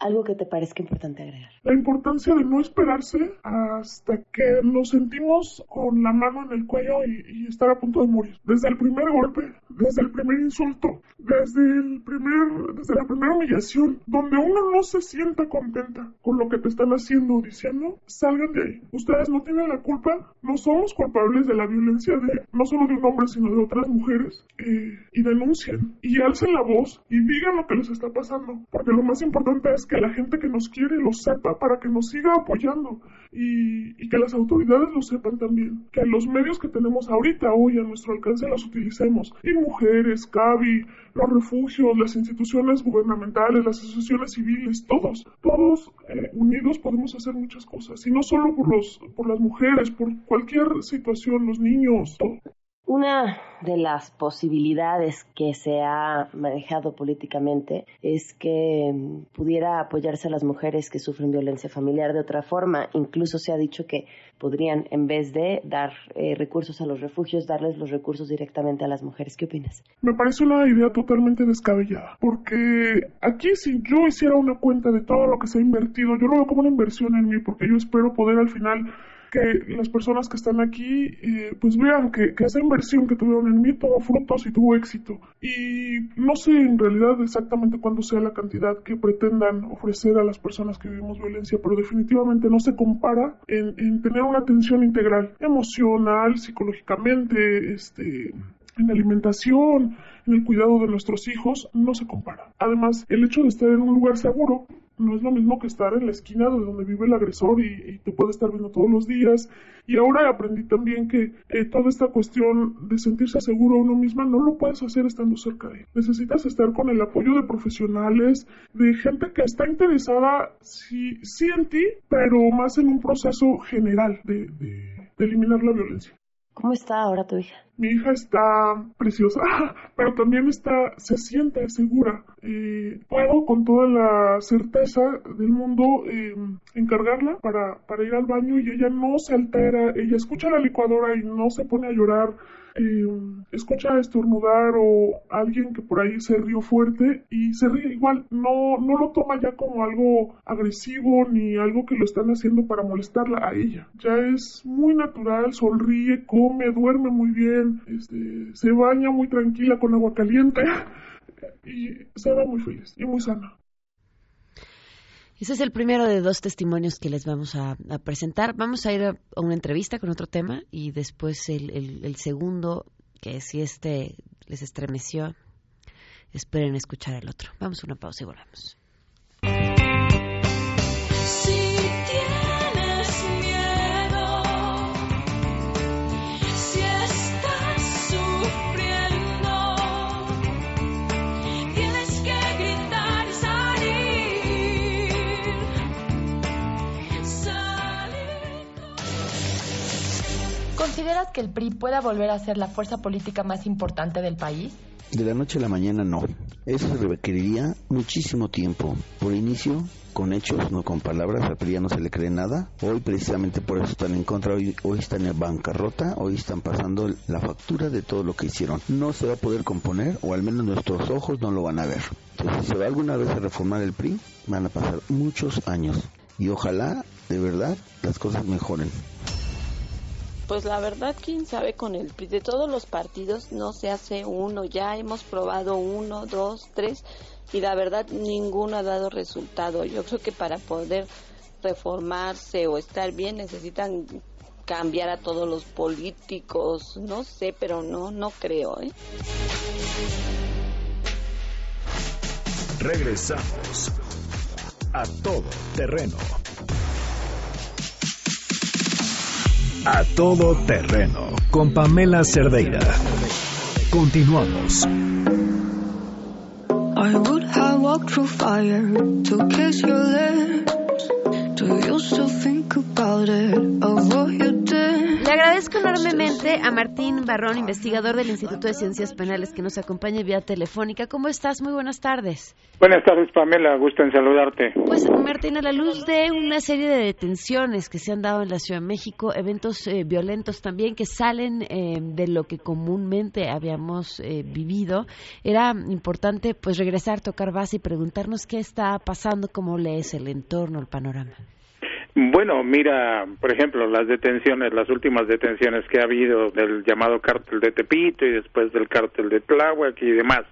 algo que te parezca importante agregar. La importancia de no esperarse hasta que nos sentimos con la mano en el cuello y, estar a punto de morir. Desde el primer golpe, desde el primer insulto, desde el primer, desde la primera humillación, donde uno no se sienta contenta con lo que te están haciendo o diciendo, salgan de ahí. Ustedes no tienen la culpa, no somos culpables de la violencia de no solo de un hombre, sino de otras mujeres. Eh, y denuncien y alcen la voz y digan lo que les está pasando. Porque lo más importante es que la gente que nos quiere lo sepa para que nos siga apoyando y, que las autoridades lo sepan también. Que los medios que tenemos ahorita hoy a nuestro alcance los utilicemos. Y mujeres, CABI, los refugios, las instituciones gubernamentales, las asociaciones civiles, todos, todos eh, unidos podemos hacer muchas cosas. Y no solo por, los, por las mujeres, por cualquier situación, los niños, todo. Una de las posibilidades que se ha manejado políticamente es que mm, pudiera apoyarse a las mujeres que sufren violencia familiar de otra forma. Incluso se ha dicho que podrían, en vez de dar eh, recursos a los refugios, darles los recursos directamente a las mujeres. ¿Qué opinas? Me parece una idea totalmente descabellada, porque aquí si yo hiciera una cuenta de todo lo que se ha invertido, yo lo veo como una inversión en mí, porque yo espero poder al final que las personas que están aquí eh, pues vean que, esa inversión que tuvieron en mí tuvo frutos y tuvo éxito. Y no sé en realidad exactamente cuándo sea la cantidad que pretendan ofrecer a las personas que vivimos violencia, pero definitivamente no se compara en, en tener una atención integral, emocional, psicológicamente, este, en alimentación, en el cuidado de nuestros hijos, no se compara. Además, el hecho de estar en un lugar seguro no es lo mismo que estar en la esquina de donde vive el agresor y, te puede estar viendo todos los días. Y ahora aprendí también que toda esta cuestión de sentirse seguro uno misma no lo puedes hacer estando cerca de él. Necesitas estar con el apoyo de profesionales, de gente que está interesada, sí, sí en ti, pero más en un proceso general de eliminar la violencia. ¿Cómo está ahora tu hija? Mi hija está preciosa, pero también está, se siente segura. y puedo con toda la certeza del mundo eh, encargarla para, para ir al baño y ella no se altera, ella escucha la licuadora y no se pone a llorar eh, escucha estornudar o alguien que por ahí se rió fuerte y se ríe igual, no, no lo toma ya como algo agresivo ni algo que lo están haciendo para molestarla a ella. Ya es muy natural, sonríe, come, duerme muy bien, este, se baña muy tranquila con agua caliente y se ve muy feliz y muy sana. Ese es el primero de dos testimonios que les vamos a, presentar. Vamos a ir a, una entrevista con otro tema y después el, segundo, que si este les estremeció, esperen escuchar el otro. Vamos a una pausa y volvemos. ¿Consideras que el PRI pueda volver a ser la fuerza política más importante del país? De la noche a la mañana no. Eso requeriría muchísimo tiempo. Por inicio, con hechos, no con palabras, al PRI ya no se le cree nada. Hoy precisamente por eso están en contra, hoy, hoy están en bancarrota, hoy están pasando la factura de todo lo que hicieron. No se va a poder componer, o al menos nuestros ojos no lo van a ver. Entonces, si se va alguna vez a reformar el PRI, van a pasar muchos años. Y ojalá, de verdad, las cosas mejoren. Pues la verdad, quién sabe con el PRI. De todos los partidos no se hace uno. Ya hemos probado uno, dos, tres y la verdad ninguno ha dado resultado. Yo creo que para poder reformarse o estar bien necesitan cambiar a todos los políticos. No sé, pero no, no creo. ¿eh? Regresamos a todo terreno. A todo terreno con Pamela Cerdeira. Continuamos. I would have walked through fire to kiss your lips. Le agradezco enormemente a Martín Barrón, investigador del Instituto de Ciencias Penales, que nos acompaña vía telefónica. ¿Cómo estás? Muy buenas tardes. Buenas tardes, Pamela. Gusto en saludarte. Pues, Martín, a la luz de una serie de detenciones que se han dado en la Ciudad de México, eventos eh, violentos también que salen eh, de lo que comúnmente habíamos eh, vivido, era importante pues regresar, tocar base y preguntarnos qué está pasando, cómo lees el entorno, el panorama. Bueno, mira, por ejemplo, las detenciones, las últimas detenciones que ha habido del llamado cártel de Tepito y después del cártel de Tláhuac y demás.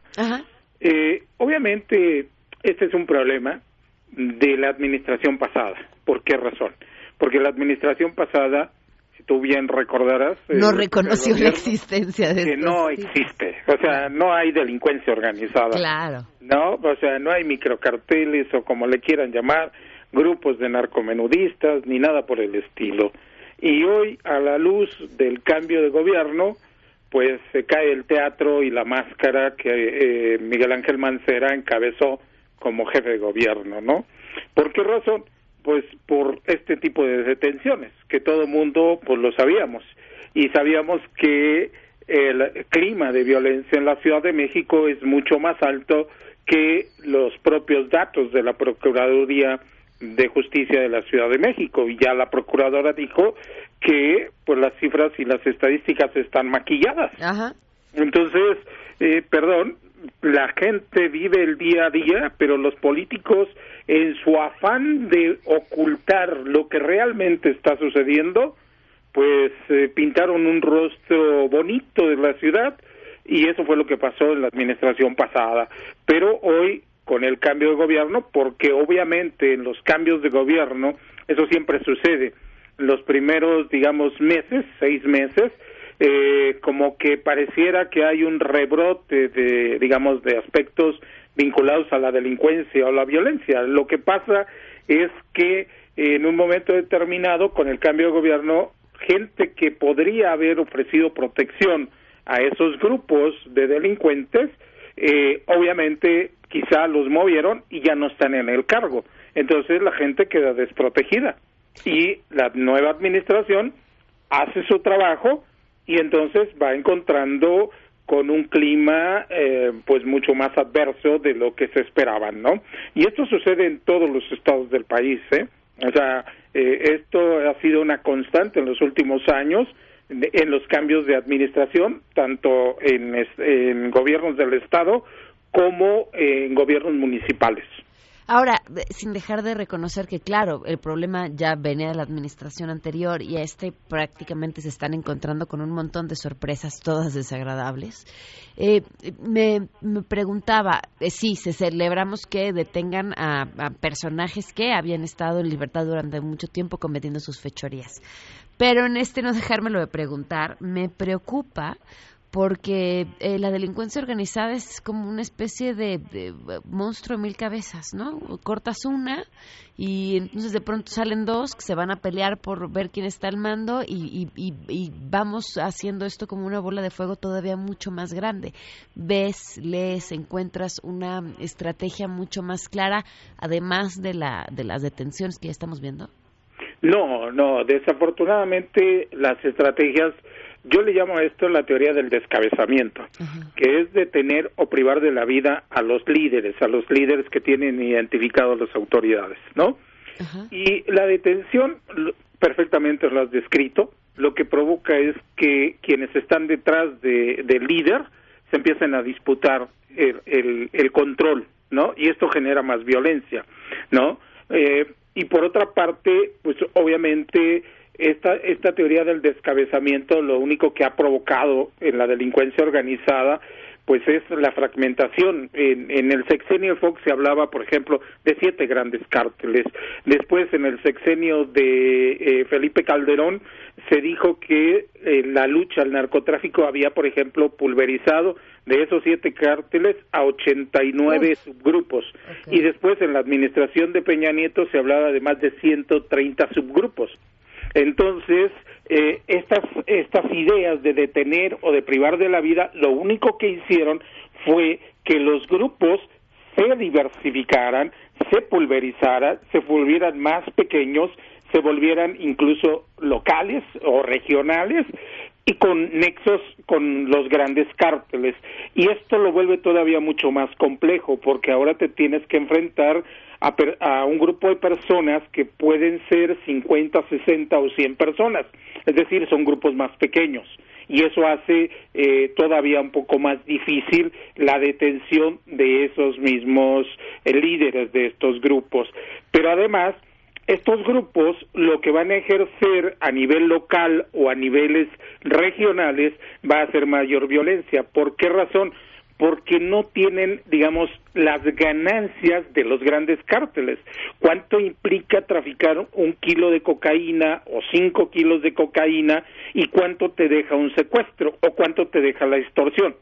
Eh, obviamente, este es un problema de la administración pasada. ¿Por qué razón? Porque la administración pasada, si tú bien recordarás... No reconoció la existencia de Que no existe. O sea, no hay delincuencia organizada. Claro. No, o sea, no hay microcarteles o como le quieran llamar grupos de narcomenudistas ni nada por el estilo. Y hoy, a la luz del cambio de gobierno, pues se cae el teatro y la máscara que eh, Miguel Ángel Mancera encabezó como jefe de gobierno, ¿no? ¿Por qué razón? Pues por este tipo de detenciones, que todo mundo pues lo sabíamos y sabíamos que el clima de violencia en la Ciudad de México es mucho más alto que los propios datos de la Procuraduría de Justicia de la Ciudad de México y ya la procuradora dijo que pues las cifras y las estadísticas están maquilladas. Entonces, eh, perdón, la gente vive el día a día, pero los políticos en su afán de ocultar lo que realmente está sucediendo, pues eh, pintaron un rostro bonito de la ciudad y eso fue lo que pasó en la administración pasada. Pero hoy con el cambio de gobierno, porque obviamente en los cambios de gobierno, eso siempre sucede, los primeros, digamos, meses, seis meses, eh, como que pareciera que hay un rebrote de, digamos, de aspectos vinculados a la delincuencia o la violencia. Lo que pasa es que en un momento determinado, con el cambio de gobierno, gente que podría haber ofrecido protección a esos grupos de delincuentes, eh, obviamente quizá los movieron y ya no están en el cargo. Entonces la gente queda desprotegida y la nueva administración hace su trabajo y entonces va encontrando con un clima eh, pues mucho más adverso de lo que se esperaban, ¿no? Y esto sucede en todos los estados del país, ¿eh? O sea, eh, esto ha sido una constante en los últimos años en los cambios de administración, tanto en, en gobiernos del estado como en gobiernos municipales. Ahora, sin dejar de reconocer que, claro, el problema ya venía de la administración anterior y a este prácticamente se están encontrando con un montón de sorpresas, todas desagradables. Eh, me, preguntaba, eh, sí, se celebramos que detengan a, a personajes que habían estado en libertad durante mucho tiempo cometiendo sus fechorías. Pero en este no dejármelo de preguntar, me preocupa porque eh, la delincuencia organizada es como una especie de, monstruo de mil cabezas, ¿no? Cortas una y entonces de pronto salen dos que se van a pelear por ver quién está al mando y, y, vamos haciendo esto como una bola de fuego todavía mucho más grande. Ves, lees, encuentras una estrategia mucho más clara, además de, la, de las detenciones que ya estamos viendo. No, no, desafortunadamente las estrategias yo le llamo a esto la teoría del descabezamiento, que es detener o privar de la vida a los líderes, a los líderes que tienen identificados las autoridades, ¿no? Y la detención, perfectamente lo has descrito, lo que provoca es que quienes están detrás de, del líder se empiecen a disputar el, el, control, ¿no? Y esto genera más violencia, ¿no? Eh, y por otra parte, pues obviamente esta, esta teoría del descabezamiento lo único que ha provocado en la delincuencia organizada pues es la fragmentación. En, en, el sexenio Fox se hablaba, por ejemplo, de siete grandes cárteles. Después, en el sexenio de eh, Felipe Calderón, se dijo que eh, la lucha al narcotráfico había, por ejemplo, pulverizado de esos siete cárteles a 89 subgrupos. Y después, en la administración de Peña Nieto, se hablaba de más de 130 subgrupos. Entonces, eh, estas, estas ideas de detener o de privar de la vida, lo único que hicieron fue que los grupos se diversificaran, se pulverizaran, se volvieran más pequeños, se volvieran incluso locales o regionales y con nexos con los grandes cárteles. Y esto lo vuelve todavía mucho más complejo porque ahora te tienes que enfrentar a, un grupo de personas que pueden ser 50, 60 o 100 personas, es decir, son grupos más pequeños y eso hace eh, todavía un poco más difícil la detención de esos mismos eh, líderes de estos grupos. Pero además, estos grupos lo que van a ejercer a nivel local o a niveles regionales va a ser mayor violencia. ¿Por qué razón? Porque no tienen, digamos, las ganancias de los grandes cárteles. ¿Cuánto implica traficar un kilo de cocaína o cinco kilos de cocaína y cuánto te deja un secuestro o cuánto te deja la extorsión?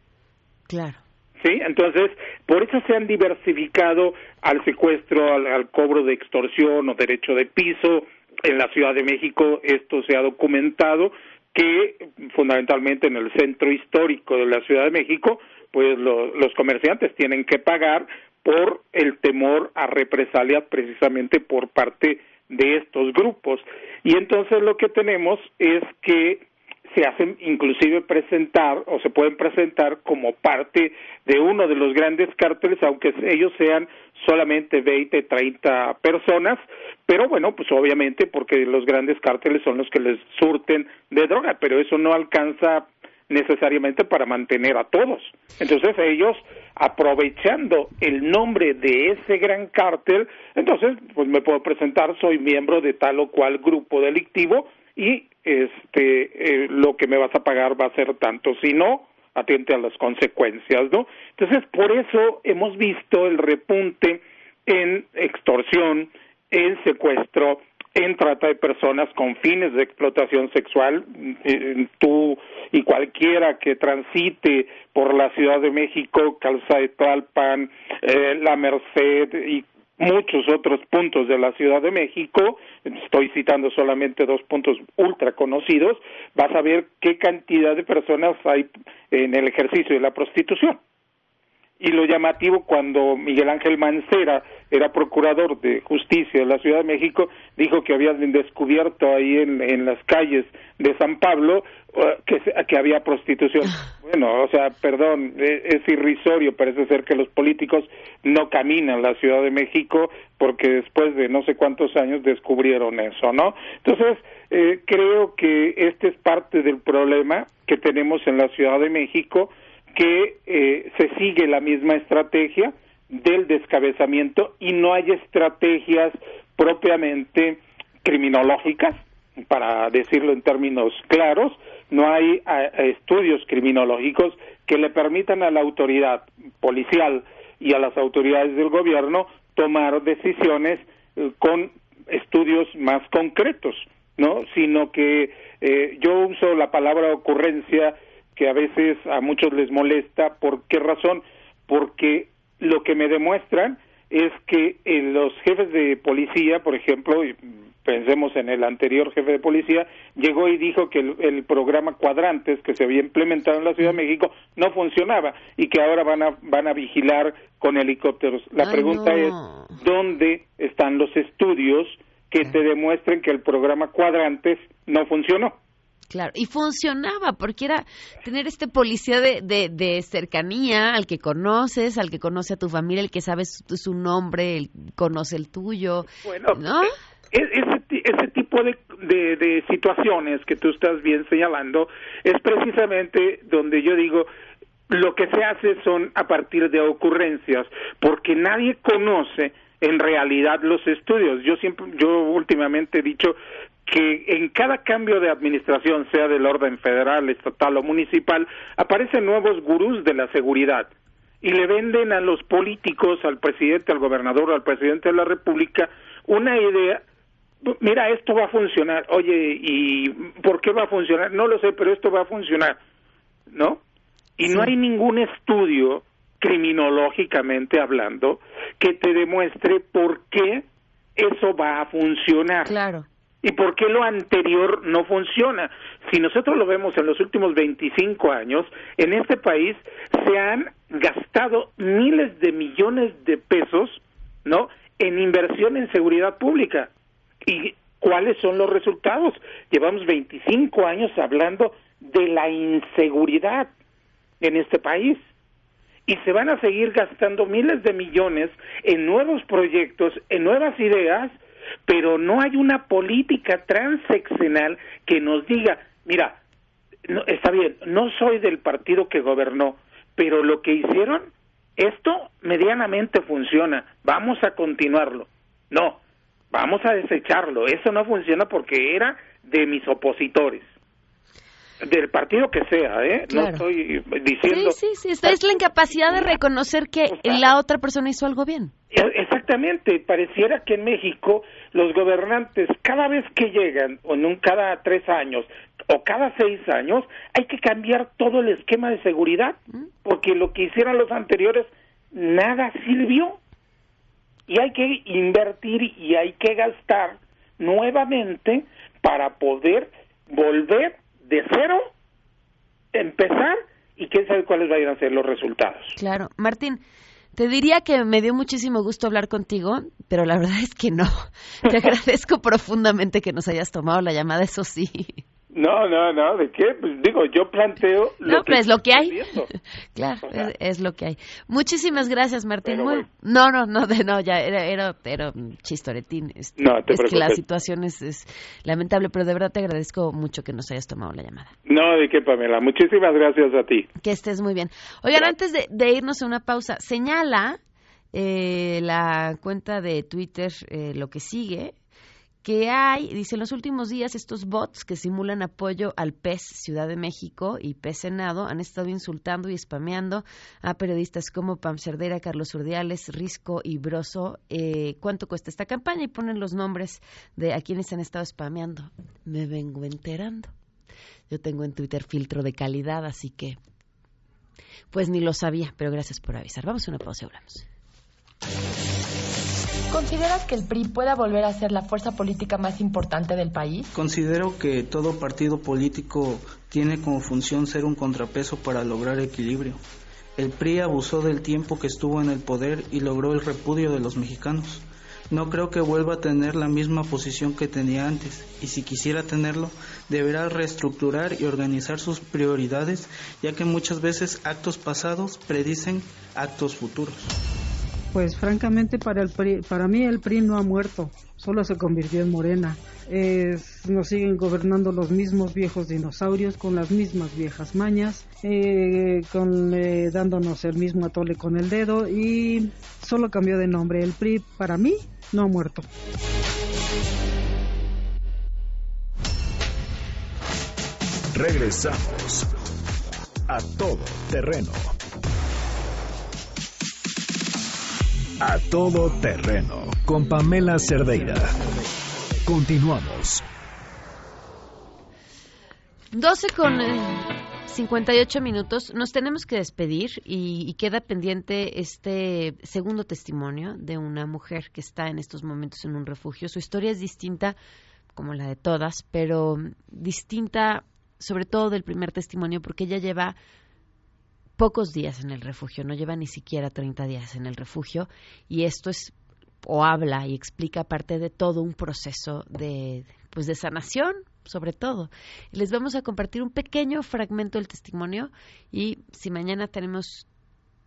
Claro. ¿Sí? Entonces, por eso se han diversificado al secuestro, al, al cobro de extorsión o derecho de piso. En la Ciudad de México esto se ha documentado que fundamentalmente en el centro histórico de la Ciudad de México pues los comerciantes tienen que pagar por el temor a represalias precisamente por parte de estos grupos. Y entonces lo que tenemos es que se hacen inclusive presentar o se pueden presentar como parte de uno de los grandes cárteles, aunque ellos sean solamente 20, 30 personas, pero bueno, pues obviamente porque los grandes cárteles son los que les surten de droga, pero eso no alcanza necesariamente para mantener a todos. Entonces ellos, aprovechando el nombre de ese gran cártel, entonces pues me puedo presentar, soy miembro de tal o cual grupo delictivo y este eh, lo que me vas a pagar va a ser tanto, si no, atente a las consecuencias, ¿no? Entonces por eso hemos visto el repunte en extorsión, en secuestro, en trata de personas con fines de explotación sexual. Eh, tú y cualquiera que transite por la Ciudad de México, Calza de Tlalpan, eh, La Merced y muchos otros puntos de la Ciudad de México, estoy citando solamente dos puntos ultra conocidos, vas a ver qué cantidad de personas hay en el ejercicio de la prostitución. Y lo llamativo cuando Miguel Ángel Mancera era procurador de justicia de la Ciudad de México, dijo que habían descubierto ahí en, en las calles de San Pablo uh, que, que había prostitución. Bueno, o sea, perdón, e, es, irrisorio, parece ser que los políticos no caminan la Ciudad de México porque después de no sé cuántos años descubrieron eso, ¿no? Entonces, eh, creo que este es parte del problema que tenemos en la Ciudad de México, que eh, se sigue la misma estrategia del descabezamiento y no hay estrategias propiamente criminológicas, para decirlo en términos claros, no hay estudios criminológicos que le permitan a la autoridad policial y a las autoridades del gobierno tomar decisiones eh, con estudios más concretos, ¿no? Sino que eh, yo uso la palabra ocurrencia que a veces a muchos les molesta. ¿Por qué razón? Porque lo que me demuestran es que en los jefes de policía, por ejemplo, pensemos en el anterior jefe de policía, llegó y dijo que el, programa Cuadrantes que se había implementado en la Ciudad de México no funcionaba y que ahora van a, van a vigilar con helicópteros. La pregunta es, ¿dónde están los estudios que te demuestren que el programa Cuadrantes no funcionó? Claro, y funcionaba porque era tener este policía de, de, cercanía al que conoces, al que conoce a tu familia, el que sabe su, nombre, el, conoce el tuyo. Bueno, ¿no? E, ese, ese tipo de, de, situaciones que tú estás bien señalando es precisamente donde yo digo lo que se hace son a partir de ocurrencias porque nadie conoce en realidad los estudios yo siempre yo últimamente he dicho que en cada cambio de administración sea del orden federal estatal o municipal aparecen nuevos gurús de la seguridad y le venden a los políticos, al presidente, al gobernador, al presidente de la República, una idea mira, esto va a funcionar. Oye, ¿y por qué va a funcionar? No lo sé, pero esto va a funcionar, ¿no? Y no hay ningún estudio, criminológicamente hablando, que te demuestre por qué eso va a funcionar. Claro. ¿Y por qué lo anterior no funciona? Si nosotros lo vemos en los últimos 25 años, en este país se han gastado miles de millones de pesos, ¿no? En inversión en seguridad pública. ¿Y cuáles son los resultados? Llevamos 25 años hablando de la inseguridad en este país y se van a seguir gastando miles de millones en nuevos proyectos, en nuevas ideas, pero no hay una política transeccional que nos diga, mira, no, está bien, no soy del partido que gobernó, pero lo que hicieron, esto medianamente funciona, vamos a continuarlo. No, vamos a desecharlo. Eso no funciona porque era de mis opositores. Del partido que sea, ¿eh? No estoy diciendo... Sí, sí, sí. Es la incapacidad de reconocer que la otra persona hizo algo bien. E, exactamente. Pareciera que en México los gobernantes, cada vez que llegan, o en cada tres años, o cada seis años, hay que cambiar todo el esquema de seguridad, mm. porque lo que hicieron los anteriores, nada sirvió y hay que invertir y hay que gastar nuevamente para poder volver de cero, empezar y quién sabe cuáles vayan a ser los resultados. Claro, Martín. Te diría que me dio muchísimo gusto hablar contigo, pero la verdad es que no. Te agradezco profundamente que nos hayas tomado la llamada, eso sí. No, no, no, ¿de qué? Pues digo, yo planteo lo que es lo que hay. claro, es, lo que hay. Muchísimas gracias, Martín. No, no, no, de, no, ya era, era, era chistoretín. Este, no, es que la situación es, lamentable, pero de verdad te agradezco mucho que nos hayas tomado la llamada. No, de qué, Pamela. Muchísimas gracias a ti. Que estés muy bien. Oigan, antes de, irnos a una pausa, señala eh, la cuenta de Twitter eh, lo que sigue que hay, dice, en los últimos días estos bots que simulan apoyo al PES Ciudad de México y PES Senado han estado insultando y spameando a periodistas como Pam Cerdera, Carlos Urdiales, Risco y Broso. Eh, ¿Cuánto cuesta esta campaña? Y ponen los nombres de a quienes han estado spameando. Me vengo enterando. Yo tengo en Twitter filtro de calidad, así que pues ni lo sabía, pero gracias por avisar. Vamos a una pausa y hablamos. ¿Consideras que el PRI pueda volver a ser la fuerza política más importante del país? Considero que todo partido político tiene como función ser un contrapeso para lograr equilibrio. El PRI abusó del tiempo que estuvo en el poder y logró el repudio de los mexicanos. No creo que vuelva a tener la misma posición que tenía antes, y si quisiera tenerlo, deberá reestructurar y organizar sus prioridades, ya que muchas veces actos pasados predicen actos futuros. Pues francamente para, el para mí el PRI no ha muerto, solo se convirtió en morena. nos siguen gobernando los mismos viejos dinosaurios con las mismas viejas mañas, eh, con, eh, dándonos el mismo atole con el dedo y solo cambió de nombre. El PRI para mí no ha muerto. Regresamos a todo terreno. A todo terreno con Pamela Cerdeira. Continuamos. 12 con 58 minutos. Nos tenemos que despedir y, queda pendiente este segundo testimonio de una mujer que está en estos momentos en un refugio. Su historia es distinta como la de todas, pero distinta sobre todo del primer testimonio porque ella lleva pocos días en el refugio, no lleva ni siquiera 30 días en el refugio y esto es o habla y explica parte de todo un proceso de pues de sanación sobre todo. Les vamos a compartir un pequeño fragmento del testimonio y si mañana tenemos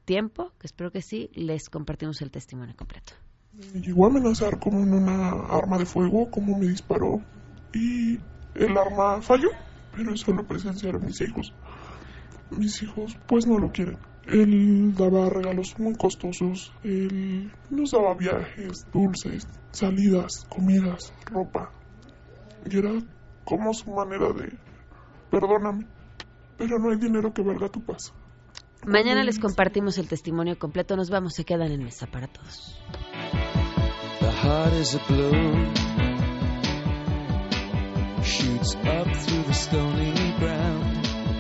tiempo, que espero que sí, les compartimos el testimonio completo. Me llegó a amenazar con una arma de fuego, como me disparó y el arma falló, pero eso lo presenciaron mis hijos mis hijos pues no lo quieren. Él daba regalos muy costosos, él nos daba viajes, dulces, salidas, comidas, ropa. Y era como su manera de, perdóname, pero no hay dinero que valga tu paz. Mañana les compartimos el testimonio completo, nos vamos, se quedan en mesa para todos. shoots up through the stony ground.